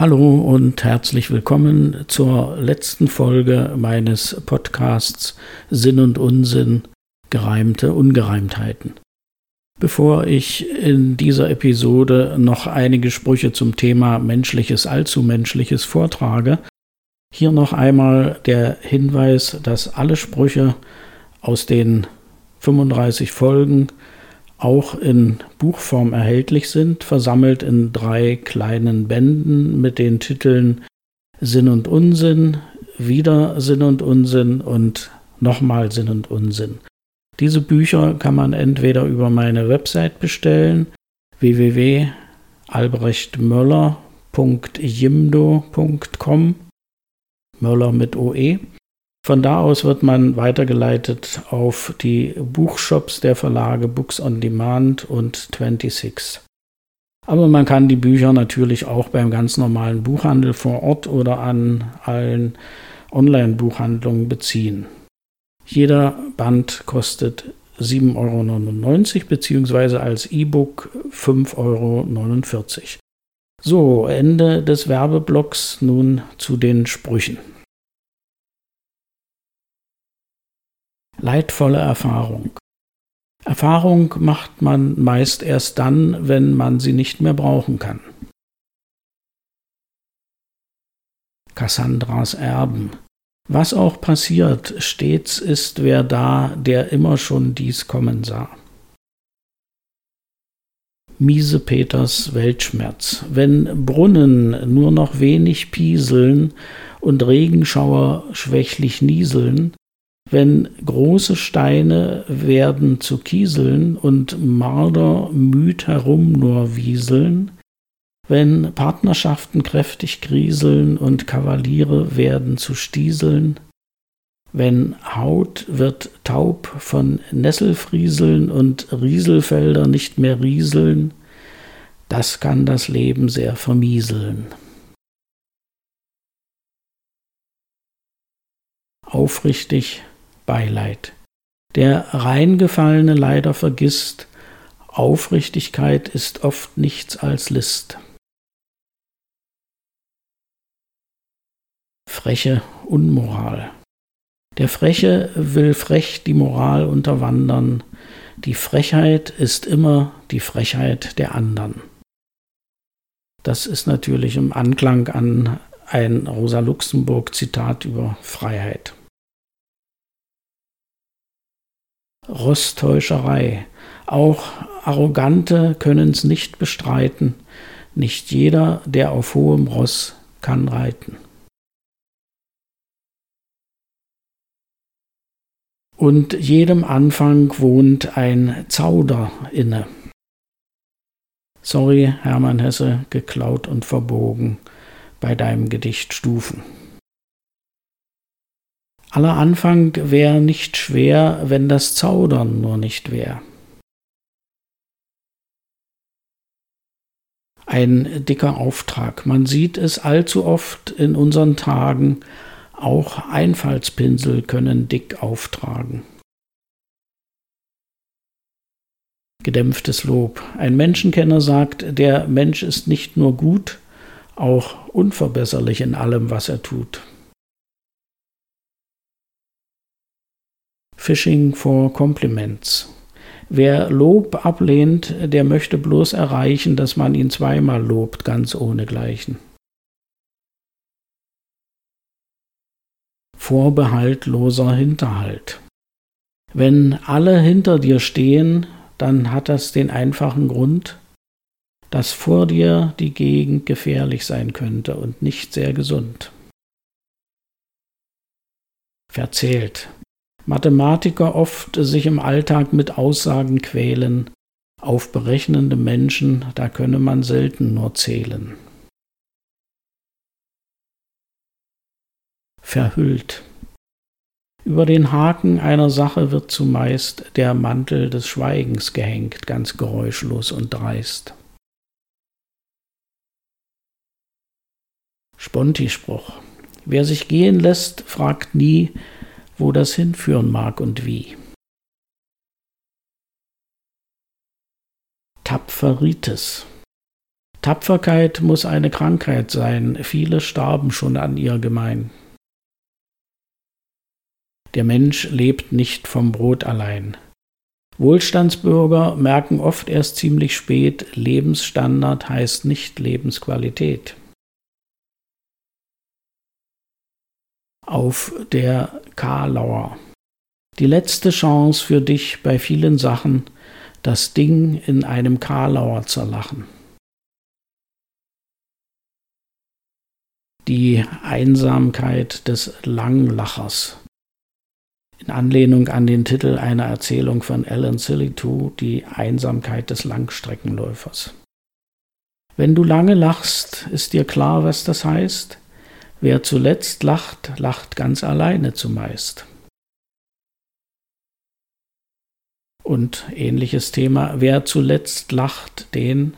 Hallo und herzlich willkommen zur letzten Folge meines Podcasts Sinn und Unsinn, gereimte Ungereimtheiten. Bevor ich in dieser Episode noch einige Sprüche zum Thema menschliches Allzumenschliches vortrage, hier noch einmal der Hinweis, dass alle Sprüche aus den 35 Folgen auch in Buchform erhältlich sind, versammelt in drei kleinen Bänden mit den Titeln Sinn und Unsinn, Wieder Sinn und Unsinn und nochmal Sinn und Unsinn. Diese Bücher kann man entweder über meine Website bestellen, www.albrechtmöller.jimdo.com, Möller mit OE, von da aus wird man weitergeleitet auf die Buchshops der Verlage Books on Demand und 26. Aber man kann die Bücher natürlich auch beim ganz normalen Buchhandel vor Ort oder an allen Online-Buchhandlungen beziehen. Jeder Band kostet 7,99 Euro beziehungsweise als E-Book 5,49 Euro. So, Ende des Werbeblocks nun zu den Sprüchen. Leidvolle Erfahrung. Erfahrung macht man meist erst dann, wenn man sie nicht mehr brauchen kann. Kassandras Erben. Was auch passiert, stets ist wer da, der immer schon dies kommen sah. Miese Peters Weltschmerz. Wenn Brunnen nur noch wenig pieseln und Regenschauer schwächlich nieseln, wenn große Steine werden zu Kieseln und Marder müd herum nur wieseln, wenn Partnerschaften kräftig grieseln und Kavaliere werden zu Stieseln, wenn Haut wird taub von Nesselfrieseln und Rieselfelder nicht mehr rieseln, das kann das Leben sehr vermieseln. Aufrichtig Beileid. Der Reingefallene leider vergisst, Aufrichtigkeit ist oft nichts als List. Freche Unmoral. Der Freche will frech die Moral unterwandern, die Frechheit ist immer die Frechheit der anderen. Das ist natürlich im Anklang an ein Rosa Luxemburg Zitat über Freiheit. Rosttäuscherei. Auch Arrogante können es nicht bestreiten. Nicht jeder, der auf hohem Ross kann reiten. Und jedem Anfang wohnt ein Zauder inne. Sorry, Hermann Hesse, geklaut und verbogen bei deinem Gedicht Stufen. Aller Anfang wäre nicht schwer, wenn das Zaudern nur nicht wäre. Ein dicker Auftrag. Man sieht es allzu oft in unseren Tagen, auch Einfallspinsel können dick auftragen. Gedämpftes Lob. Ein Menschenkenner sagt, der Mensch ist nicht nur gut, auch unverbesserlich in allem, was er tut. Fishing for Compliments. Wer Lob ablehnt, der möchte bloß erreichen, dass man ihn zweimal lobt, ganz ohnegleichen. Vorbehaltloser Hinterhalt. Wenn alle hinter dir stehen, dann hat das den einfachen Grund, dass vor dir die Gegend gefährlich sein könnte und nicht sehr gesund. Verzählt. Mathematiker oft sich im Alltag mit Aussagen quälen, auf berechnende Menschen, da könne man selten nur zählen. Verhüllt. Über den Haken einer Sache wird zumeist der Mantel des Schweigens gehängt, ganz geräuschlos und dreist. Spontispruch. Wer sich gehen lässt, fragt nie, wo das hinführen mag und wie. Tapferitis. Tapferkeit muss eine Krankheit sein, viele starben schon an ihr gemein. Der Mensch lebt nicht vom Brot allein. Wohlstandsbürger merken oft erst ziemlich spät, Lebensstandard heißt nicht Lebensqualität. Auf der Karlauer. Die letzte Chance für dich bei vielen Sachen, das Ding in einem Karlauer zerlachen. Die Einsamkeit des Langlachers in Anlehnung an den Titel einer Erzählung von Alan Sillitoe, Die Einsamkeit des Langstreckenläufers. Wenn du lange lachst, ist dir klar, was das heißt? Wer zuletzt lacht, lacht ganz alleine zumeist. Und ähnliches Thema, wer zuletzt lacht, den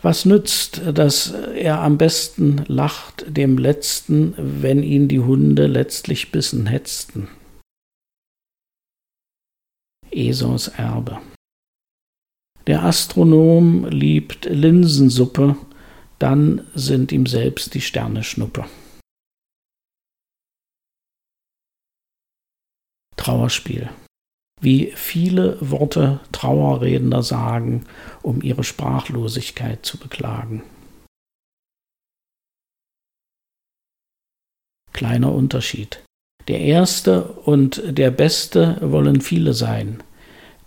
was nützt, dass er am besten lacht dem Letzten, wenn ihn die Hunde letztlich bissen hetzten? Esons Erbe. Der Astronom liebt Linsensuppe, dann sind ihm selbst die Sterne Schnuppe. Trauerspiel. Wie viele Worte Trauerredner sagen, um ihre Sprachlosigkeit zu beklagen. Kleiner Unterschied. Der Erste und der Beste wollen viele sein.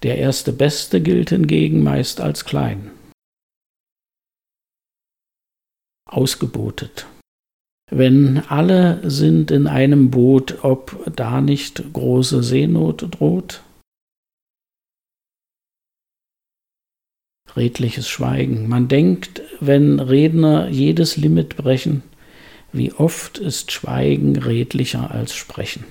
Der erste Beste gilt hingegen meist als klein. Ausgebotet. Wenn alle sind in einem Boot, ob da nicht große Seenot droht? Redliches Schweigen. Man denkt, wenn Redner jedes Limit brechen, wie oft ist Schweigen redlicher als Sprechen?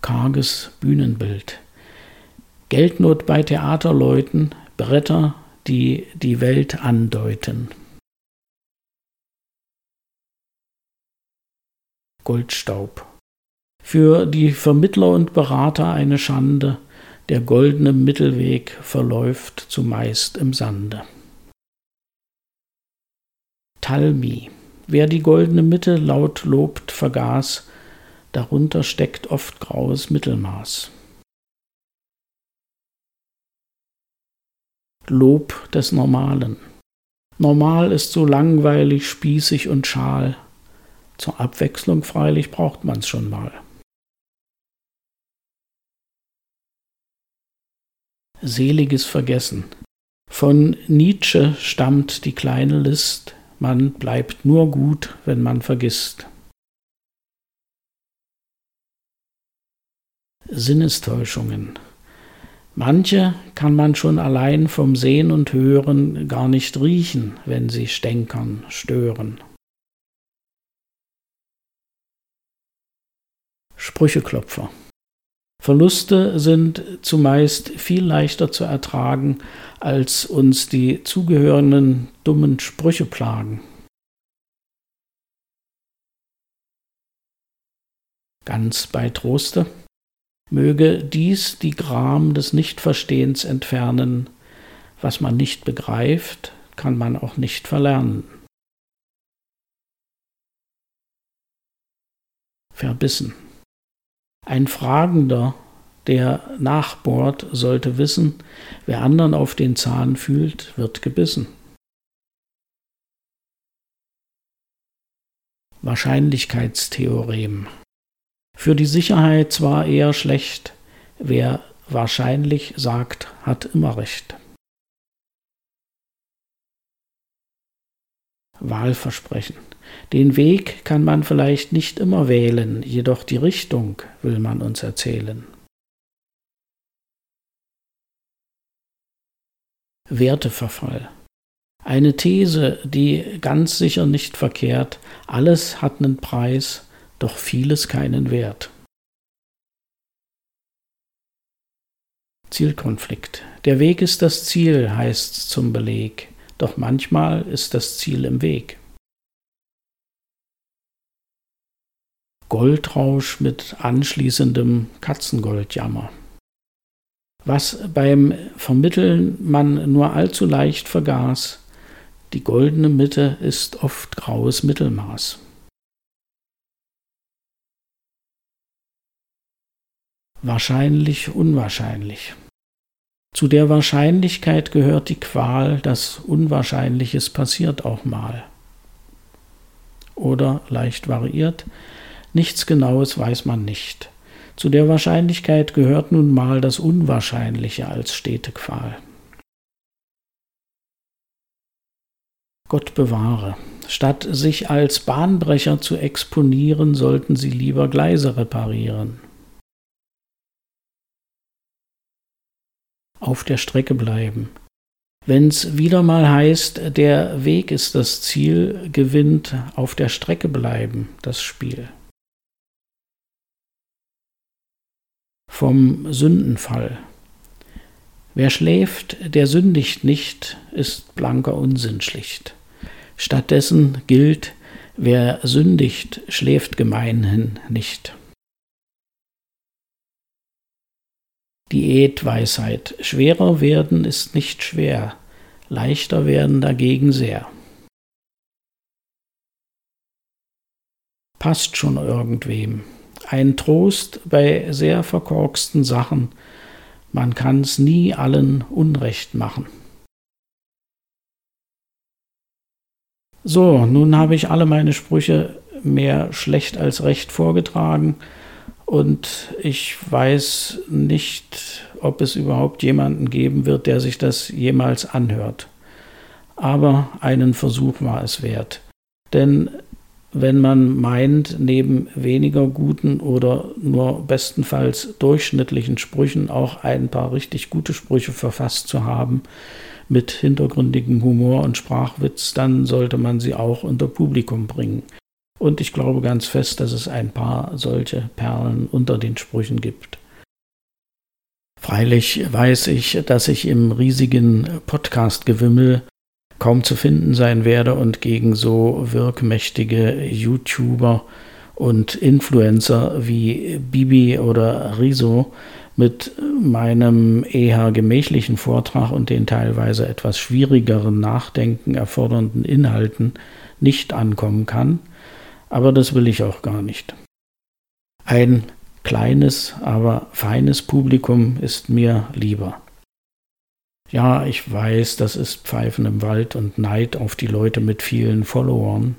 Karges Bühnenbild. Geldnot bei Theaterleuten, Bretter, die die Welt andeuten. Goldstaub. Für die Vermittler und Berater eine Schande, der goldene Mittelweg verläuft zumeist im Sande. Talmi. Wer die goldene Mitte laut lobt, vergaß, darunter steckt oft graues Mittelmaß. Lob des Normalen. Normal ist so langweilig, spießig und schal. Zur Abwechslung freilich braucht man's schon mal. Seliges Vergessen. Von Nietzsche stammt die kleine List, man bleibt nur gut, wenn man vergisst. Sinnestäuschungen. Manche kann man schon allein vom Sehen und Hören gar nicht riechen, wenn sie stänkern, stören. Sprücheklopfer. Verluste sind zumeist viel leichter zu ertragen, als uns die zugehörigen dummen Sprüche plagen. Ganz bei Troste, möge dies die Gram des Nichtverstehens entfernen, was man nicht begreift, kann man auch nicht verlernen. Verbissen. Ein Fragender, der nachbohrt, sollte wissen, wer anderen auf den Zahn fühlt, wird gebissen. Wahrscheinlichkeitstheorem. Für die Sicherheit zwar eher schlecht, wer wahrscheinlich sagt, hat immer recht. Wahlversprechen. Den Weg kann man vielleicht nicht immer wählen, jedoch die Richtung will man uns erzählen. Werteverfall. Eine These, die ganz sicher nicht verkehrt, alles hat einen Preis, doch vieles keinen Wert. Zielkonflikt. Der Weg ist das Ziel, heißt's zum Beleg, doch manchmal ist das Ziel im Weg. Goldrausch mit anschließendem Katzengoldjammer. was beim Vermitteln man nur allzu leicht vergaß, die goldene Mitte ist oft graues Mittelmaß. Wahrscheinlich, unwahrscheinlich. Zu der Wahrscheinlichkeit gehört die Qual, dass Unwahrscheinliches passiert auch mal. Oder leicht variiert, nichts Genaues weiß man nicht. Zu der Wahrscheinlichkeit gehört nun mal das Unwahrscheinliche als stete Qual. Gott bewahre. Statt sich als Bahnbrecher zu exponieren, sollten sie lieber Gleise reparieren. Auf der Strecke bleiben. Wenn's wieder mal heißt, der Weg ist das Ziel, gewinnt auf der Strecke bleiben das Spiel. vom Sündenfall. Wer schläft, der sündigt nicht, ist blanker Unsinn schlicht. Stattdessen gilt, wer sündigt, schläft gemeinhin nicht. Diätweisheit. Schwerer werden ist nicht schwer, leichter werden dagegen sehr. Passt schon irgendwem, ein Trost bei sehr verkorksten Sachen. Man kann's nie allen Unrecht machen. So, nun habe ich alle meine Sprüche mehr schlecht als recht vorgetragen und ich weiß nicht, ob es überhaupt jemanden geben wird, der sich das jemals anhört. Aber einen Versuch war es wert. Denn wenn man meint, neben weniger guten oder nur bestenfalls durchschnittlichen Sprüchen auch ein paar richtig gute Sprüche verfasst zu haben, mit hintergründigem Humor und Sprachwitz, dann sollte man sie auch unter Publikum bringen. Und ich glaube ganz fest, dass es ein paar solche Perlen unter den Sprüchen gibt. Freilich weiß ich, dass ich im riesigen Podcast-Gewimmel kaum zu finden sein werde und gegen so wirkmächtige YouTuber und Influencer wie Bibi oder Riso mit meinem eher gemächlichen Vortrag und den teilweise etwas schwierigeren Nachdenken erfordernden Inhalten nicht ankommen kann, aber das will ich auch gar nicht. Ein kleines, aber feines Publikum ist mir lieber. Ja, ich weiß, das ist Pfeifen im Wald und Neid auf die Leute mit vielen Followern.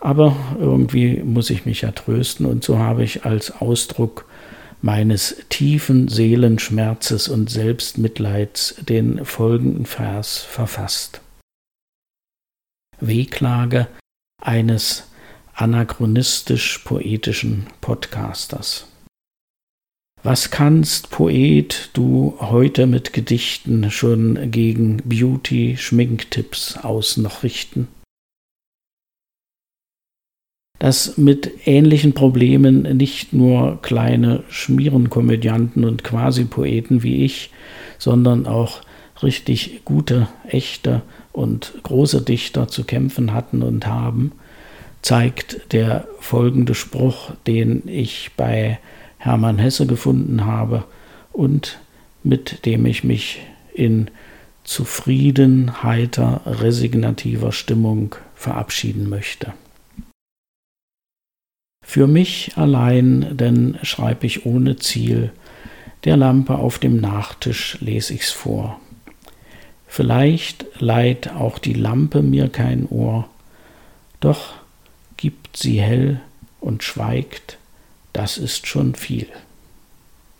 Aber irgendwie muss ich mich ja trösten und so habe ich als Ausdruck meines tiefen Seelenschmerzes und Selbstmitleids den folgenden Vers verfasst. Wehklage eines anachronistisch poetischen Podcasters. Was kannst, Poet, du heute mit Gedichten schon gegen Beauty-Schminktipps aus noch richten? Dass mit ähnlichen Problemen nicht nur kleine Schmierenkomödianten und Quasi-Poeten wie ich, sondern auch richtig gute, echte und große Dichter zu kämpfen hatten und haben, zeigt der folgende Spruch, den ich bei Hermann Hesse gefunden habe und mit dem ich mich in zufrieden, heiter, resignativer Stimmung verabschieden möchte. Für mich allein, denn schreibe ich ohne Ziel, der Lampe auf dem Nachtisch lese ich's vor. Vielleicht leiht auch die Lampe mir kein Ohr, doch sie hell und schweigt das ist schon viel.